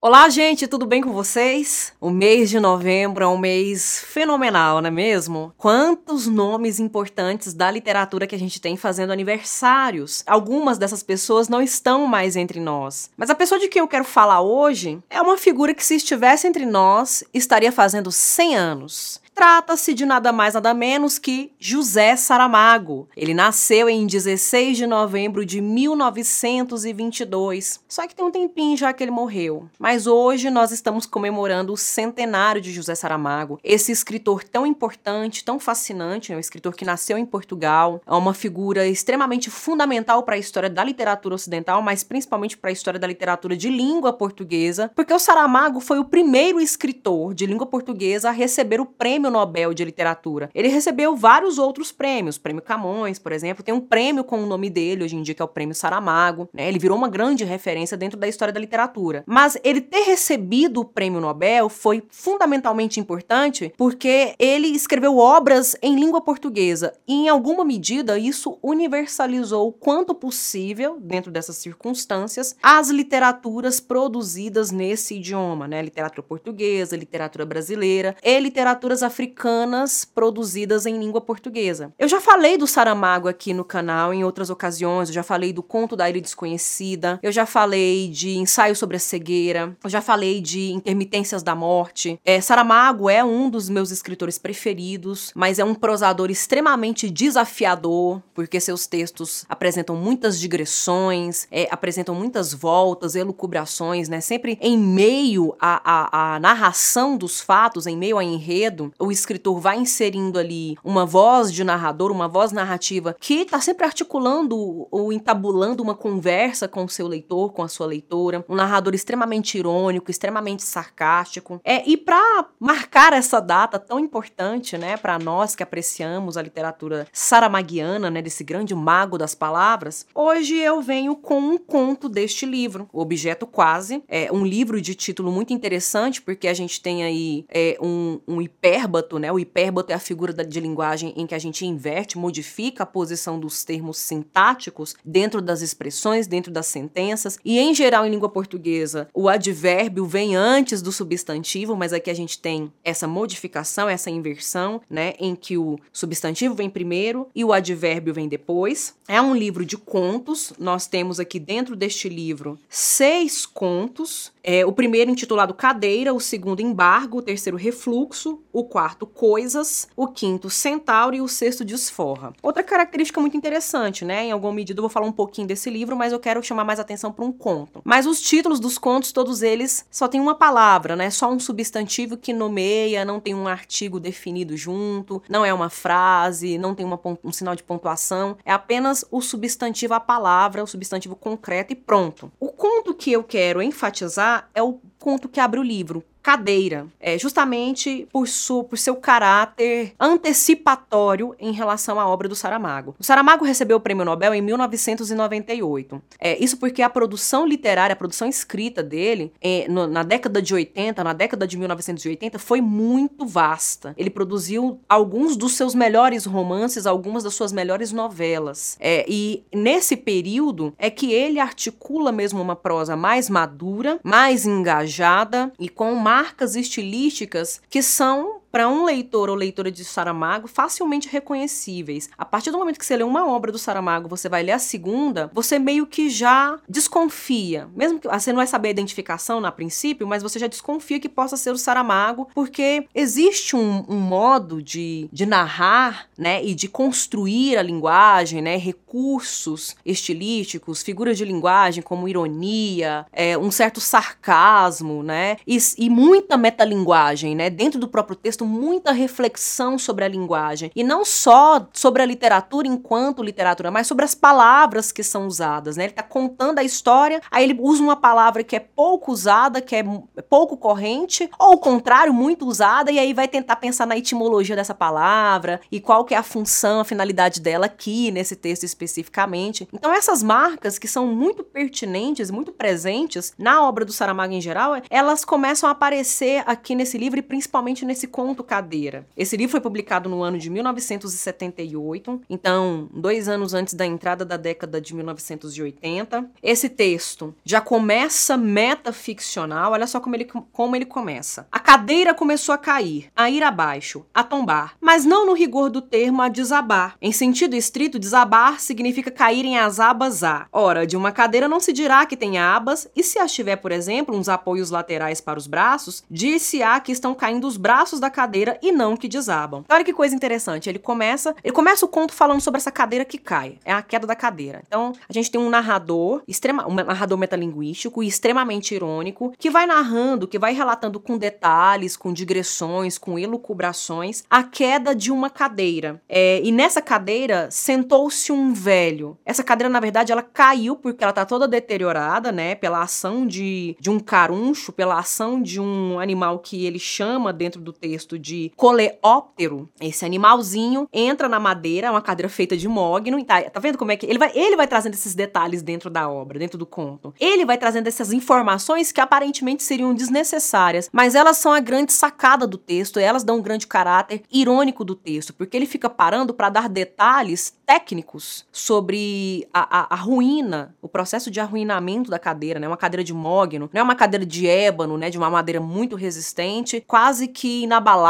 Olá, gente, tudo bem com vocês? O mês de novembro é um mês fenomenal, não é mesmo? Quantos nomes importantes da literatura que a gente tem fazendo aniversários. Algumas dessas pessoas não estão mais entre nós. Mas a pessoa de quem eu quero falar hoje é uma figura que, se estivesse entre nós, estaria fazendo 100 anos. Trata-se de nada mais nada menos que José Saramago. Ele nasceu em 16 de novembro de 1922. Só que tem um tempinho já que ele morreu. Mas hoje nós estamos comemorando o centenário de José Saramago. Esse escritor tão importante, tão fascinante, é um escritor que nasceu em Portugal, é uma figura extremamente fundamental para a história da literatura ocidental, mas principalmente para a história da literatura de língua portuguesa, porque o Saramago foi o primeiro escritor de língua portuguesa a receber o prêmio Prêmio Nobel de Literatura. Ele recebeu vários outros prêmios, Prêmio Camões, por exemplo, tem um prêmio com o nome dele hoje em dia que é o Prêmio Saramago, né? Ele virou uma grande referência dentro da história da literatura. Mas ele ter recebido o Prêmio Nobel foi fundamentalmente importante porque ele escreveu obras em língua portuguesa e em alguma medida isso universalizou o quanto possível dentro dessas circunstâncias as literaturas produzidas nesse idioma, né? Literatura portuguesa, literatura brasileira e literaturas africanas produzidas em língua portuguesa. Eu já falei do Saramago aqui no canal em outras ocasiões, eu já falei do Conto da Ilha Desconhecida, eu já falei de Ensaio sobre a Cegueira, eu já falei de Intermitências da Morte. É, Saramago é um dos meus escritores preferidos, mas é um prosador extremamente desafiador, porque seus textos apresentam muitas digressões, é, apresentam muitas voltas, elucubrações, né? Sempre em meio à, à, à narração dos fatos, em meio a enredo, o escritor vai inserindo ali uma voz de narrador, uma voz narrativa que está sempre articulando ou entabulando uma conversa com o seu leitor, com a sua leitora, um narrador extremamente irônico, extremamente sarcástico. É, e para marcar essa data tão importante, né, para nós que apreciamos a literatura saramaguiana, né, desse grande mago das palavras, hoje eu venho com um conto deste livro, O Objeto Quase, é um livro de título muito interessante porque a gente tem aí é, um, um hiper hipérbato, né? O hipérbato é a figura de linguagem em que a gente inverte, modifica a posição dos termos sintáticos dentro das expressões, dentro das sentenças. E em geral, em língua portuguesa, o advérbio vem antes do substantivo, mas aqui a gente tem essa modificação, essa inversão, né? Em que o substantivo vem primeiro e o advérbio vem depois. É um livro de contos. Nós temos aqui dentro deste livro seis contos. É, o primeiro intitulado Cadeira, o segundo Embargo, o terceiro Refluxo, o quarto coisas, o quinto centauro e o sexto desforra. Outra característica muito interessante, né? Em alguma medida eu vou falar um pouquinho desse livro, mas eu quero chamar mais atenção para um conto. Mas os títulos dos contos, todos eles, só tem uma palavra, né? Só um substantivo que nomeia, não tem um artigo definido junto, não é uma frase, não tem uma, um sinal de pontuação, é apenas o substantivo, a palavra, o substantivo concreto e pronto. O conto que eu quero enfatizar é o conto que abre o livro, cadeira, é, justamente por, su, por seu caráter antecipatório em relação à obra do Saramago. O Saramago recebeu o prêmio Nobel em 1998. É, isso porque a produção literária, a produção escrita dele, é, no, na década de 80, na década de 1980, foi muito vasta. Ele produziu alguns dos seus melhores romances, algumas das suas melhores novelas. É, e nesse período é que ele articula mesmo uma prosa mais madura, mais engajada e com mais marcas estilísticas que são para um leitor ou leitora de Saramago facilmente reconhecíveis. A partir do momento que você lê uma obra do Saramago, você vai ler a segunda, você meio que já desconfia. Mesmo que você não vai saber a identificação na princípio, mas você já desconfia que possa ser o Saramago, porque existe um, um modo de, de narrar, né, e de construir a linguagem, né, recursos estilísticos, figuras de linguagem como ironia, é, um certo sarcasmo, né, e, e muita metalinguagem, né, dentro do próprio texto texto muita reflexão sobre a linguagem. E não só sobre a literatura enquanto literatura, mas sobre as palavras que são usadas. Né? Ele está contando a história, aí ele usa uma palavra que é pouco usada, que é pouco corrente, ou o contrário, muito usada, e aí vai tentar pensar na etimologia dessa palavra e qual que é a função, a finalidade dela aqui nesse texto especificamente. Então essas marcas que são muito pertinentes, muito presentes na obra do Saramago em geral, elas começam a aparecer aqui nesse livro e principalmente nesse conto conto Cadeira. Esse livro foi publicado no ano de 1978, então dois anos antes da entrada da década de 1980. Esse texto já começa metaficcional, olha só como ele, como ele começa. A cadeira começou a cair, a ir abaixo, a tombar, mas não no rigor do termo a desabar. Em sentido estrito, desabar significa cair em as abas a. Ora, de uma cadeira não se dirá que tem abas, e se as tiver, por exemplo, uns apoios laterais para os braços, disse-á que estão caindo os braços da cadeira e não que desabam. Olha que coisa interessante, ele começa, ele começa o conto falando sobre essa cadeira que cai, é a queda da cadeira. Então, a gente tem um narrador, extrema, um narrador metalinguístico e extremamente irônico, que vai narrando, que vai relatando com detalhes, com digressões, com elucubrações, a queda de uma cadeira. É, e nessa cadeira sentou-se um velho. Essa cadeira, na verdade, ela caiu porque ela tá toda deteriorada, né? Pela ação de, de um caruncho, pela ação de um animal que ele chama dentro do texto de coleóptero. Esse animalzinho entra na madeira, é uma cadeira feita de mogno. Tá, tá vendo como é que ele vai, ele vai trazendo esses detalhes dentro da obra, dentro do conto. Ele vai trazendo essas informações que aparentemente seriam desnecessárias, mas elas são a grande sacada do texto, elas dão um grande caráter irônico do texto, porque ele fica parando para dar detalhes técnicos sobre a, a, a, ruína, o processo de arruinamento da cadeira, né? Uma cadeira de mogno, não é uma cadeira de ébano, né? De uma madeira muito resistente, quase que inabalável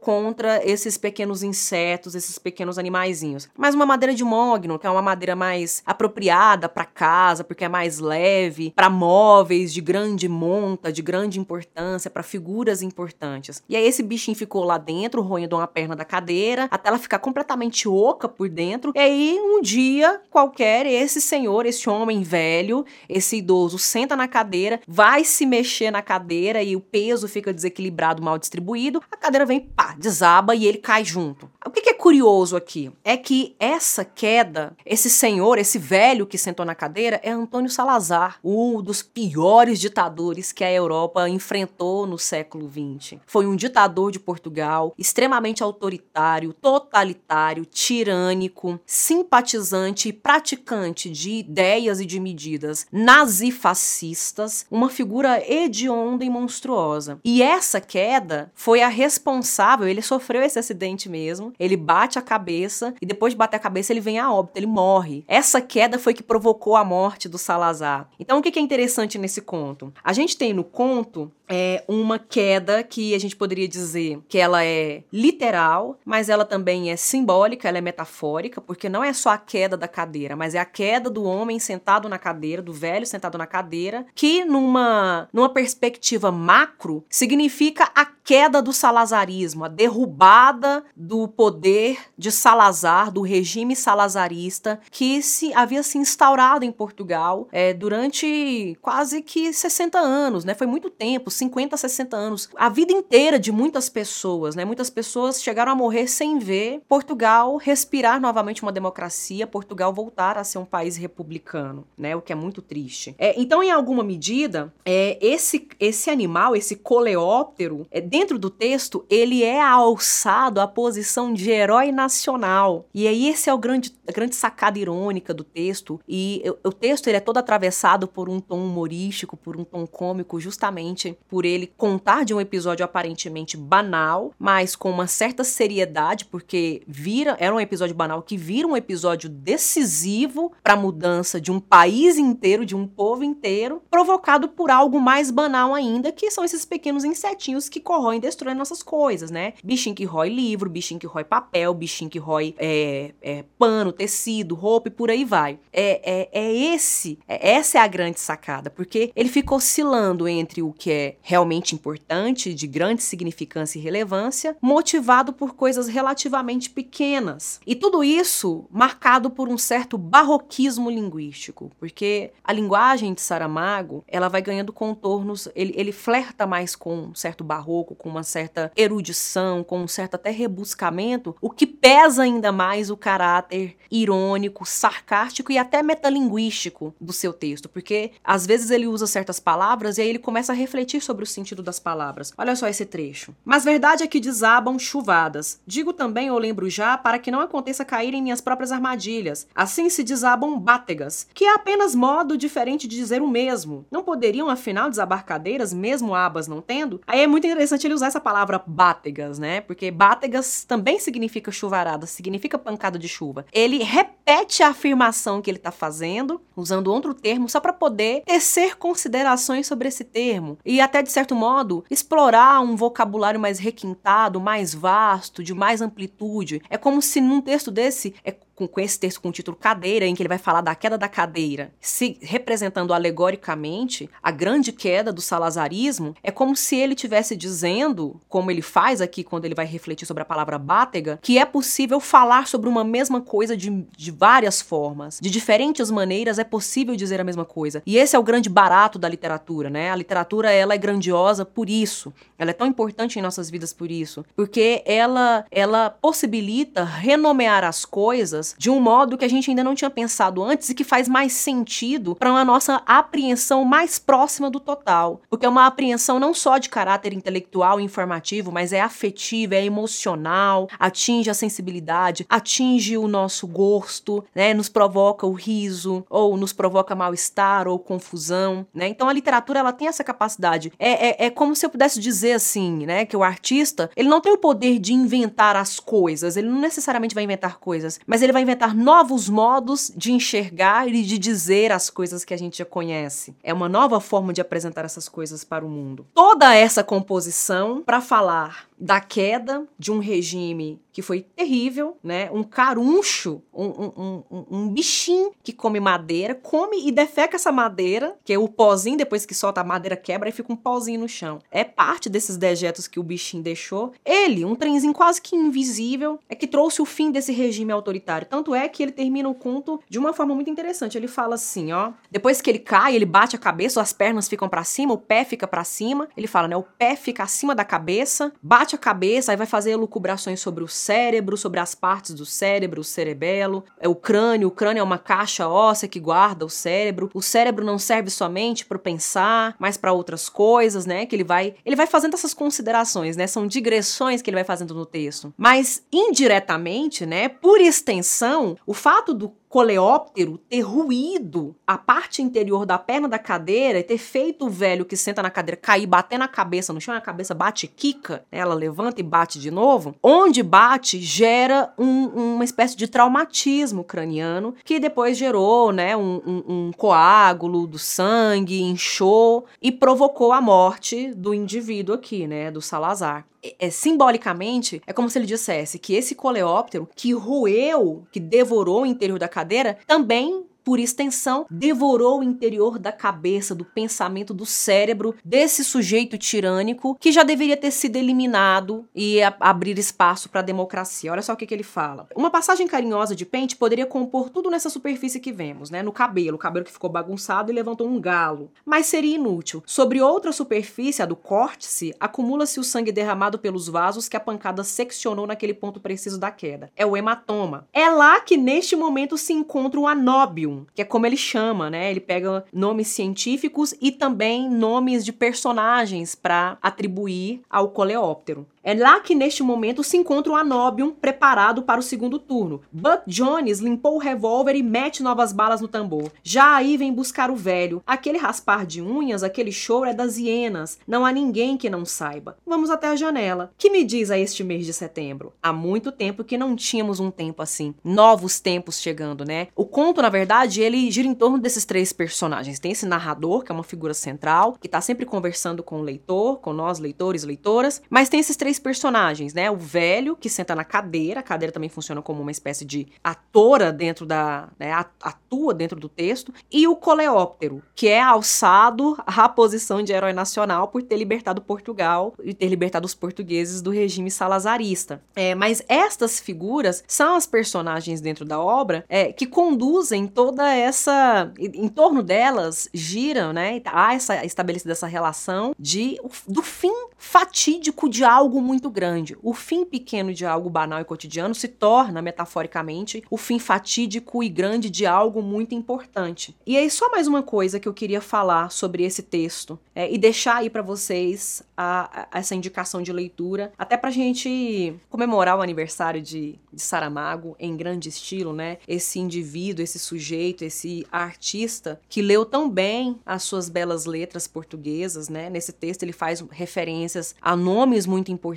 contra esses pequenos insetos, esses pequenos animaizinhos. Mas uma madeira de mogno, que é uma madeira mais apropriada para casa, porque é mais leve, para móveis de grande monta, de grande importância, para figuras importantes. E aí esse bichinho ficou lá dentro, roendo uma perna da cadeira, até ela ficar completamente oca por dentro. E aí um dia qualquer esse senhor, esse homem velho, esse idoso senta na cadeira, vai se mexer na cadeira e o peso fica desequilibrado, mal distribuído. A cadeira vem, pá, desaba e ele cai junto. O que é curioso aqui é que essa queda, esse senhor, esse velho que sentou na cadeira, é Antônio Salazar, um dos piores ditadores que a Europa enfrentou no século XX. Foi um ditador de Portugal, extremamente autoritário, totalitário, tirânico, simpatizante e praticante de ideias e de medidas nazifascistas, uma figura hedionda e monstruosa. E essa queda foi a responsável, ele sofreu esse acidente mesmo, ele bate a cabeça e depois de bater a cabeça ele vem a óbito, ele morre. Essa queda foi que provocou a morte do Salazar. Então o que é interessante nesse conto? A gente tem no conto é uma queda que a gente poderia dizer que ela é literal, mas ela também é simbólica, ela é metafórica, porque não é só a queda da cadeira, mas é a queda do homem sentado na cadeira, do velho sentado na cadeira, que numa, numa perspectiva macro significa a queda do salazarismo, a derrubada do poder de Salazar, do regime salazarista que se havia se instaurado em Portugal é, durante quase que 60 anos, né? Foi muito tempo, 50, 60 anos, a vida inteira de muitas pessoas, né? Muitas pessoas chegaram a morrer sem ver Portugal respirar novamente uma democracia, Portugal voltar a ser um país republicano, né? O que é muito triste. É, então, em alguma medida, é, esse, esse animal, esse coleóptero, é, dentro do texto, ele é alçado à posição de herói nacional. E aí esse é o grande, a grande sacada irônica do texto. E o, o texto ele é todo atravessado por um tom humorístico, por um tom cômico, justamente por ele contar de um episódio aparentemente banal, mas com uma certa seriedade, porque vira era um episódio banal que vira um episódio decisivo para a mudança de um país inteiro, de um povo inteiro, provocado por algo mais banal ainda, que são esses pequenos insetinhos que corroem e destroem nossas coisas, né? Bichinho que rói livro, bichinho que rói papel, bichinho que rói é, é, pano, tecido, roupa e por aí vai. É, é, é esse, é, essa é a grande sacada, porque ele fica oscilando entre o que é realmente importante, de grande significância e relevância, motivado por coisas relativamente pequenas. E tudo isso marcado por um certo barroquismo linguístico, porque a linguagem de Saramago, ela vai ganhando contornos, ele, ele flerta mais com um certo barroco, com uma certa erudição, com um certo até rebuscamento, o que pesa ainda mais o caráter irônico, sarcástico e até metalinguístico do seu texto, porque às vezes ele usa certas palavras e aí ele começa a refletir sobre sobre o sentido das palavras. Olha só esse trecho. Mas verdade é que desabam chuvadas. Digo também, ou lembro já, para que não aconteça cair em minhas próprias armadilhas. Assim se desabam bátegas, que é apenas modo diferente de dizer o mesmo. Não poderiam, afinal, desabar cadeiras, mesmo abas não tendo? Aí é muito interessante ele usar essa palavra bátegas, né? Porque bátegas também significa chuvarada, significa pancada de chuva. Ele repete a afirmação que ele está fazendo, usando outro termo, só para poder tecer considerações sobre esse termo e até de certo modo explorar um vocabulário mais requintado, mais vasto, de mais amplitude. É como se num texto desse é com, com, esse texto com o título Cadeira, em que ele vai falar da queda da cadeira, se representando alegoricamente a grande queda do salazarismo, é como se ele tivesse dizendo, como ele faz aqui quando ele vai refletir sobre a palavra bátega, que é possível falar sobre uma mesma coisa de, de várias formas, de diferentes maneiras é possível dizer a mesma coisa. E esse é o grande barato da literatura, né? A literatura ela é grandiosa por isso, ela é tão importante em nossas vidas por isso, porque ela ela possibilita renomear as coisas de um modo que a gente ainda não tinha pensado antes e que faz mais sentido para uma nossa apreensão mais próxima do total. Porque é uma apreensão não só de caráter intelectual e informativo, mas é afetiva, é emocional, atinge a sensibilidade, atinge o nosso gosto, né? Nos provoca o riso, ou nos provoca mal-estar ou confusão, né? Então a literatura ela tem essa capacidade. É, é, é como se eu pudesse dizer assim, né? Que o artista ele não tem o poder de inventar as coisas, ele não necessariamente vai inventar coisas, mas ele vai inventar novos modos de enxergar e de dizer as coisas que a gente já conhece. É uma nova forma de apresentar essas coisas para o mundo. Toda essa composição para falar da queda de um regime que foi terrível, né? Um caruncho, um, um, um, um, bichinho que come madeira, come e defeca essa madeira, que é o pozinho, depois que solta a madeira quebra e fica um pozinho no chão. É parte desses dejetos que o bichinho deixou. Ele, um trenzinho quase que invisível, é que trouxe o fim desse regime autoritário. Tanto é que ele termina o conto de uma forma muito interessante. Ele fala assim, ó, depois que ele cai, ele bate a cabeça, as pernas ficam para cima, o pé fica para cima. Ele fala, né, o pé fica acima da cabeça, bate a cabeça, aí vai fazer lucubrações sobre o cérebro, sobre as partes do cérebro, o cerebelo, é o crânio, o crânio é uma caixa óssea que guarda o cérebro. O cérebro não serve somente para pensar, mas para outras coisas, né? Que ele vai, ele vai fazendo essas considerações, né? São digressões que ele vai fazendo no texto. Mas indiretamente, né, por extensão, o fato do coleóptero ter ruído a parte interior da perna da cadeira e ter feito o velho que senta na cadeira cair, bater na cabeça no chão, a cabeça bate quica, né? ela levanta e bate de novo. Onde bate gera um, uma espécie de traumatismo craniano que depois gerou né, um, um, um coágulo do sangue, inchou e provocou a morte do indivíduo aqui, né, do Salazar é, simbolicamente, é como se ele dissesse que esse coleóptero que roeu, que devorou o interior da cadeira, também por extensão, devorou o interior da cabeça, do pensamento, do cérebro desse sujeito tirânico que já deveria ter sido eliminado e abrir espaço para a democracia. Olha só o que, que, ele fala. Uma passagem carinhosa de pente poderia compor tudo nessa superfície que vemos, né? No cabelo, o cabelo que ficou bagunçado e levantou um galo. Mas seria inútil. Sobre outra superfície, a do córtice, acumula-se o sangue derramado pelos vasos que a pancada seccionou naquele ponto preciso da queda. É o hematoma. É lá que neste momento se encontra o anóbio que é como ele chama, né? Ele pega nomes científicos e também nomes de personagens para atribuir ao coleóptero. É lá que neste momento se encontra o Anobium preparado para o segundo turno. Buck Jones limpou o revólver e mete novas balas no tambor. Já aí vem buscar o velho. Aquele raspar de unhas, aquele choro é das hienas. Não há ninguém que não saiba. Vamos até a janela. Que me diz a este mês de setembro? Há muito tempo que não tínhamos um tempo assim. Novos tempos chegando, né? O conto, na verdade, ele gira em torno desses três personagens. Tem esse narrador, que é uma figura central, que tá sempre conversando com o leitor, com nós, leitores, leitoras, mas tem esses três três personagens, né? O velho, que senta na cadeira, a cadeira também funciona como uma espécie de atora dentro da. Né, atua dentro do texto, e o coleóptero, que é alçado à posição de herói nacional por ter libertado Portugal e ter libertado os portugueses do regime salazarista. É, mas estas figuras são as personagens dentro da obra é, que conduzem toda essa. Em torno delas giram, né? Há essa estabelecida essa relação de do fim fatídico de algo muito grande. O fim pequeno de algo banal e cotidiano se torna, metaforicamente, o fim fatídico e grande de algo muito importante. E aí, só mais uma coisa que eu queria falar sobre esse texto é, e deixar aí para vocês a, a, essa indicação de leitura, até pra gente comemorar o aniversário de, de Saramago em grande estilo, né? Esse indivíduo, esse sujeito, esse artista que leu tão bem as suas belas letras portuguesas, né? Nesse texto ele faz referências a nomes muito importantes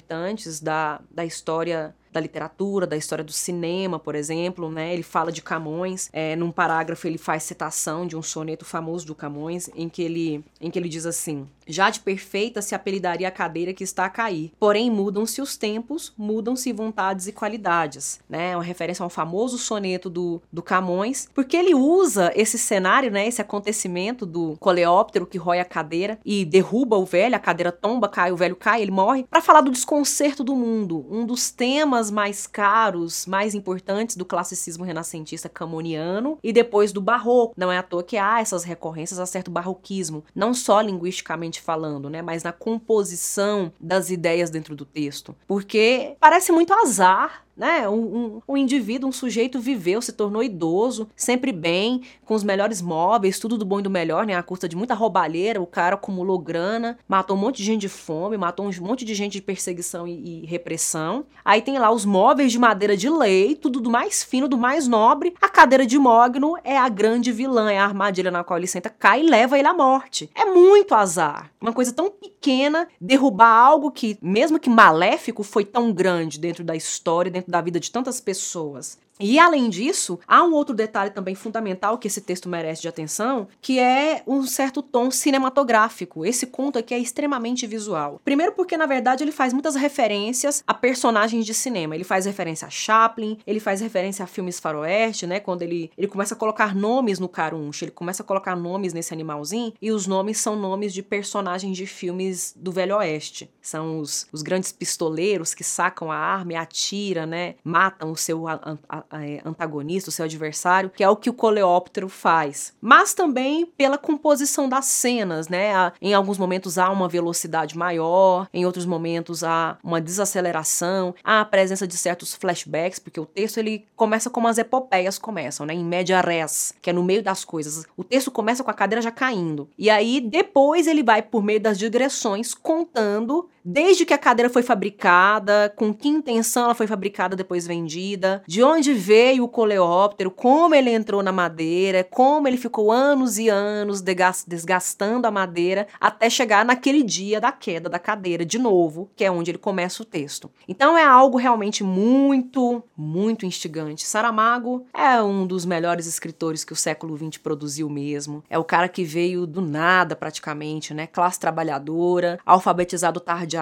da, da história da literatura, da história do cinema, por exemplo, né? Ele fala de Camões, é, num parágrafo ele faz citação de um soneto famoso do Camões, em que ele, em que ele diz assim: Já de perfeita se apelidaria a cadeira que está a cair, porém mudam-se os tempos, mudam-se vontades e qualidades, né? É uma referência a um famoso soneto do, do Camões, porque ele usa esse cenário, né? Esse acontecimento do coleóptero que rói a cadeira e derruba o velho, a cadeira tomba, cai, o velho cai, ele morre, para falar do desconcerto do mundo, um dos temas temas mais caros, mais importantes do classicismo renascentista camoniano e depois do barroco. Não é à toa que há essas recorrências a certo barroquismo, não só linguisticamente falando, né, mas na composição das ideias dentro do texto. Porque parece muito azar né? Um, um, um, indivíduo, um sujeito viveu, se tornou idoso, sempre bem, com os melhores móveis, tudo do bom e do melhor, né? A custa de muita roubalheira, o cara acumulou grana, matou um monte de gente de fome, matou um monte de gente de perseguição e, e repressão. Aí tem lá os móveis de madeira de lei, tudo do mais fino, do mais nobre. A cadeira de mogno é a grande vilã, é a armadilha na qual ele senta, cai e leva ele à morte. É muito azar. Uma coisa tão pequena, derrubar algo que, mesmo que maléfico, foi tão grande dentro da história, dentro da vida de tantas pessoas. E além disso, há um outro detalhe também fundamental que esse texto merece de atenção, que é um certo tom cinematográfico. Esse conto aqui é extremamente visual. Primeiro porque na verdade ele faz muitas referências a personagens de cinema. Ele faz referência a Chaplin, ele faz referência a filmes faroeste, né, quando ele ele começa a colocar nomes no caruncho, ele começa a colocar nomes nesse animalzinho e os nomes são nomes de personagens de filmes do Velho Oeste. São os, os grandes pistoleiros que sacam a arma e atiram, né, matam o seu a, a, é, antagonista, o seu adversário, que é o que o coleóptero faz. Mas também pela composição das cenas, né? Em alguns momentos há uma velocidade maior, em outros momentos há uma desaceleração, há a presença de certos flashbacks, porque o texto ele começa como as epopeias começam, né? Em média res, que é no meio das coisas. O texto começa com a cadeira já caindo. E aí depois ele vai por meio das digressões contando desde que a cadeira foi fabricada, com que intenção ela foi fabricada depois vendida, de onde veio o coleóptero, como ele entrou na madeira, como ele ficou anos e anos desgastando a madeira até chegar naquele dia da queda da cadeira de novo, que é onde ele começa o texto. Então é algo realmente muito, muito instigante. Saramago é um dos melhores escritores que o século XX produziu mesmo. É o cara que veio do nada praticamente, né? Classe trabalhadora, alfabetizado tardiamente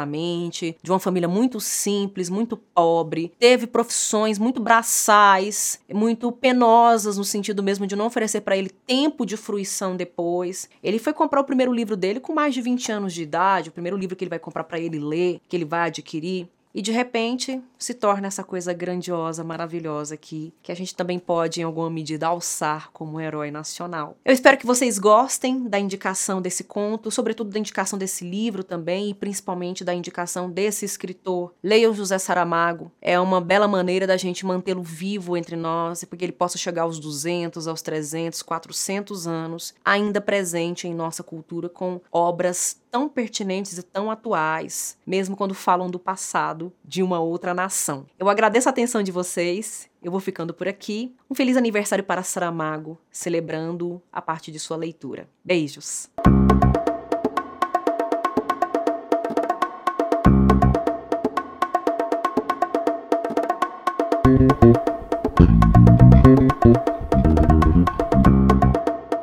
de uma família muito simples, muito pobre, teve profissões muito braçais, muito penosas no sentido mesmo de não oferecer para ele tempo de fruição depois. Ele foi comprar o primeiro livro dele com mais de 20 anos de idade, o primeiro livro que ele vai comprar para ele ler, que ele vai adquirir. E de repente se torna essa coisa grandiosa, maravilhosa que, que a gente também pode, em alguma medida, alçar como herói nacional. Eu espero que vocês gostem da indicação desse conto, sobretudo da indicação desse livro também, e principalmente da indicação desse escritor. Leiam José Saramago. É uma bela maneira da gente mantê-lo vivo entre nós, porque ele possa chegar aos 200, aos 300, 400 anos, ainda presente em nossa cultura com obras tão pertinentes e tão atuais, mesmo quando falam do passado de uma outra nação. Eu agradeço a atenção de vocês. Eu vou ficando por aqui. Um feliz aniversário para Saramago, celebrando a parte de sua leitura. Beijos.